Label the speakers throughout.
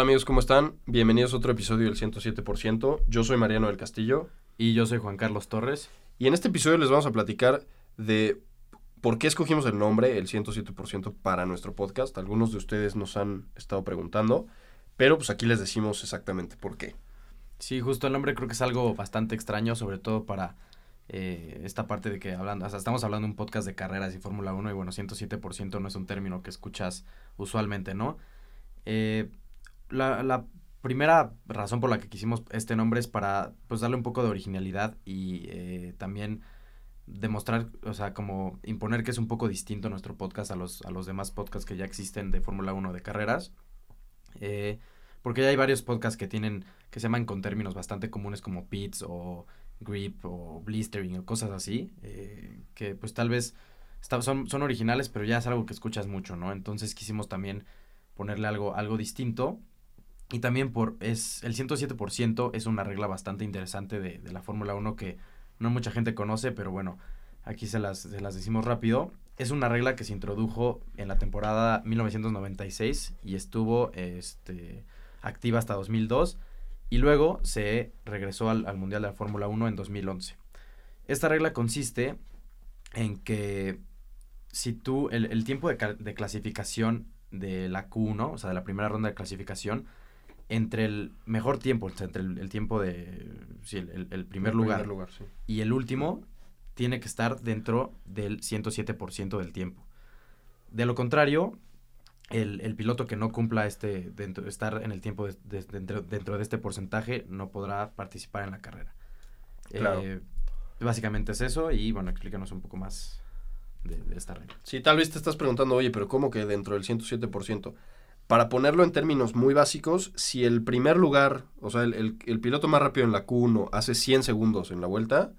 Speaker 1: amigos? ¿Cómo están? Bienvenidos a otro episodio del 107%. Yo soy Mariano del Castillo.
Speaker 2: Y yo soy Juan Carlos Torres.
Speaker 1: Y en este episodio les vamos a platicar de por qué escogimos el nombre, el 107% para nuestro podcast. Algunos de ustedes nos han estado preguntando, pero pues aquí les decimos exactamente por qué.
Speaker 2: Sí, justo el nombre creo que es algo bastante extraño, sobre todo para eh, esta parte de que hablando, o sea, estamos hablando de un podcast de carreras y Fórmula 1 y bueno, 107% no es un término que escuchas usualmente, ¿no? Eh, la, la, primera razón por la que quisimos este nombre es para pues darle un poco de originalidad y eh, también demostrar, o sea, como imponer que es un poco distinto nuestro podcast a los, a los demás podcasts que ya existen de Fórmula 1 de carreras. Eh, porque ya hay varios podcasts que tienen, que se llaman con términos bastante comunes como pits o grip o blistering o cosas así, eh, que pues tal vez son, son originales, pero ya es algo que escuchas mucho, ¿no? Entonces quisimos también ponerle algo, algo distinto. Y también por es el 107% es una regla bastante interesante de, la Fórmula 1 que no mucha gente conoce, pero bueno, aquí se las, se las decimos rápido. Es una regla que se introdujo en la temporada 1996 y estuvo este, activa hasta 2002 y luego se regresó al, al Mundial de la Fórmula 1 en 2011. Esta regla consiste en que si tú, el, el tiempo de, clasificación de la Q1, o sea, de la primera ronda de clasificación, entre el mejor tiempo, entre el, el, tiempo de, sí, el, el primer lugar,
Speaker 1: primer lugar sí.
Speaker 2: y el último, tiene que estar dentro del 107% del tiempo. De lo contrario, el, el, piloto que no cumpla este dentro, estar en el tiempo de, de, dentro, dentro, de este porcentaje no podrá participar en la carrera.
Speaker 1: Claro.
Speaker 2: Eh, básicamente es eso y bueno, explícanos un poco más de, de, esta regla.
Speaker 1: Sí, tal vez te estás preguntando, oye, pero ¿cómo que dentro del 107%? Para ponerlo en términos muy básicos, si el primer lugar, o sea, el, piloto más rápido en la Q1 hace 100 segundos en la vuelta,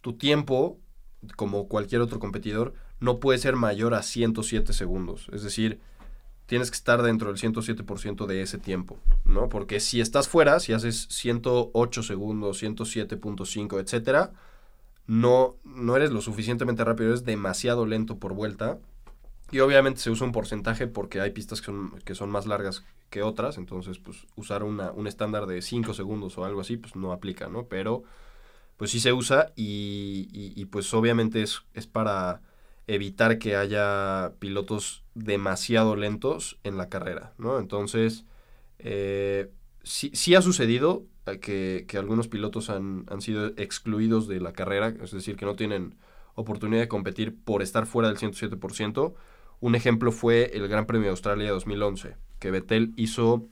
Speaker 1: tu tiempo, como cualquier otro competidor, no puede ser mayor a 107 segundos. Es decir, tienes que estar dentro del 107% de ese tiempo, ¿no? Porque si estás fuera, si haces 108 segundos, 107.5, etcétera, no, no eres lo suficientemente rápido, eres demasiado lento por vuelta. Y obviamente se usa un porcentaje porque hay pistas que son, que son más largas que otras, entonces pues usar una, un estándar de 5 segundos o algo así pues no aplica, ¿no? Pero pues sí se usa y, y, y pues obviamente es, es para evitar que haya pilotos demasiado lentos en la carrera, ¿no? Entonces, eh, sí, sí, ha sucedido que, que algunos pilotos han, han, sido excluidos de la carrera, es decir, que no tienen oportunidad de competir por estar fuera del 107%. Un ejemplo fue el Gran Premio de Australia 2011, que Vettel hizo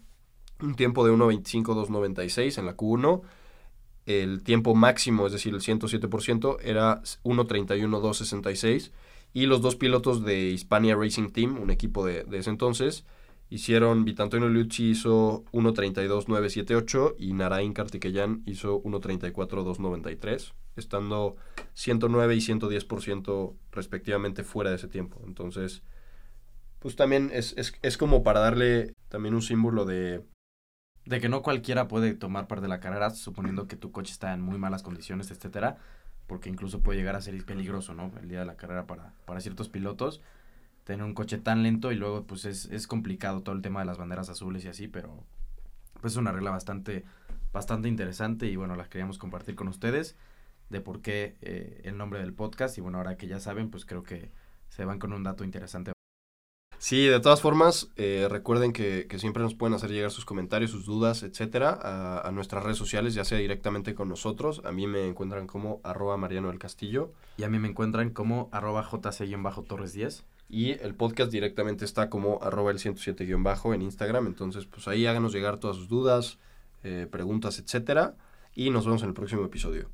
Speaker 1: un tiempo de 1.25-2.96 en la Q1 el tiempo máximo, es decir, el 107%, era 1.31.266. Y los dos pilotos de Hispania Racing Team, un equipo de, ese entonces, hicieron, Vitantonio Liucci hizo 1.32.978 y Narain Kartikeyan hizo 1.34.293, estando 109 y 110% respectivamente fuera de ese tiempo. Entonces, pues también es, es, es como para darle también un símbolo de,
Speaker 2: de que no cualquiera puede tomar parte de la carrera, suponiendo que tu coche está en muy malas condiciones, etcétera, porque incluso puede llegar a ser peligroso, ¿no? El día de la carrera para, para ciertos pilotos, tener un coche tan lento y luego pues es, es complicado todo el tema de las banderas azules y así, pero pues es una regla bastante, bastante interesante y bueno, las queríamos compartir con ustedes de por qué eh, el nombre del podcast y bueno, ahora que ya saben, pues creo que se van con un dato interesante
Speaker 1: Sí, de todas formas, eh, recuerden que, que, siempre nos pueden hacer llegar sus comentarios, sus dudas, etcétera, a, a, nuestras redes sociales, ya sea directamente con nosotros. A mí me encuentran como arroba Mariano del Castillo.
Speaker 2: Y a mí me encuentran como arroba jc-torres 10.
Speaker 1: Y el podcast directamente está como arroba el 107-bajo en Instagram. Entonces, pues ahí háganos llegar todas sus dudas, eh, preguntas, etcétera. Y nos vemos en el próximo episodio.